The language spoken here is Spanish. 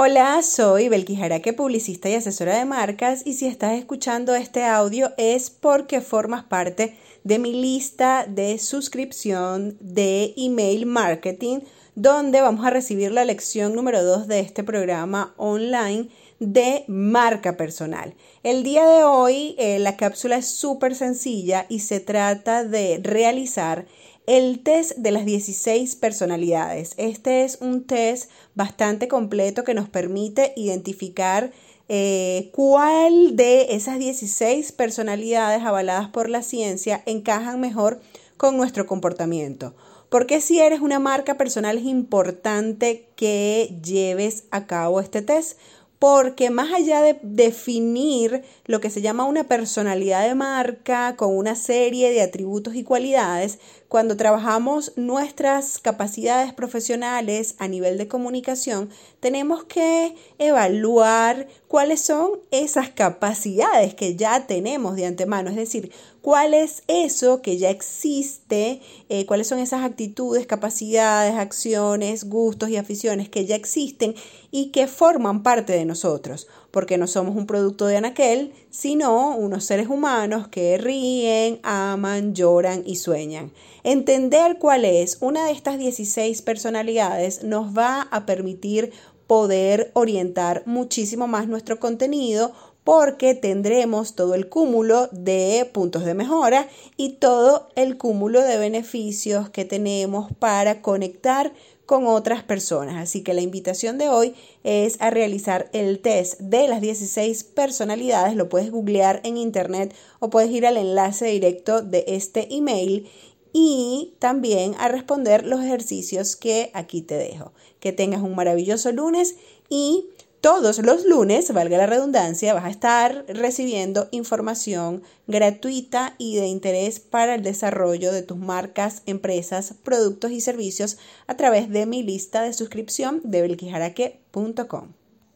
Hola, soy Belki Jaraque, publicista y asesora de marcas, y si estás escuchando este audio es porque formas parte de mi lista de suscripción de email marketing, donde vamos a recibir la lección número 2 de este programa online de marca personal. El día de hoy eh, la cápsula es súper sencilla y se trata de realizar el test de las 16 personalidades. Este es un test bastante completo que nos permite identificar eh, cuál de esas 16 personalidades avaladas por la ciencia encajan mejor con nuestro comportamiento. Porque si eres una marca personal es importante que lleves a cabo este test porque más allá de definir lo que se llama una personalidad de marca con una serie de atributos y cualidades, cuando trabajamos nuestras capacidades profesionales a nivel de comunicación, tenemos que evaluar cuáles son esas capacidades que ya tenemos de antemano, es decir, cuál es eso que ya existe, eh, cuáles son esas actitudes, capacidades, acciones, gustos y aficiones que ya existen y que forman parte de nosotros, porque no somos un producto de Anaquel, sino unos seres humanos que ríen, aman, lloran y sueñan. Entender cuál es una de estas 16 personalidades nos va a permitir poder orientar muchísimo más nuestro contenido porque tendremos todo el cúmulo de puntos de mejora y todo el cúmulo de beneficios que tenemos para conectar con otras personas. Así que la invitación de hoy es a realizar el test de las 16 personalidades. Lo puedes googlear en internet o puedes ir al enlace directo de este email y también a responder los ejercicios que aquí te dejo. Que tengas un maravilloso lunes y todos los lunes, valga la redundancia, vas a estar recibiendo información gratuita y de interés para el desarrollo de tus marcas, empresas, productos y servicios a través de mi lista de suscripción de belquijaraque.com.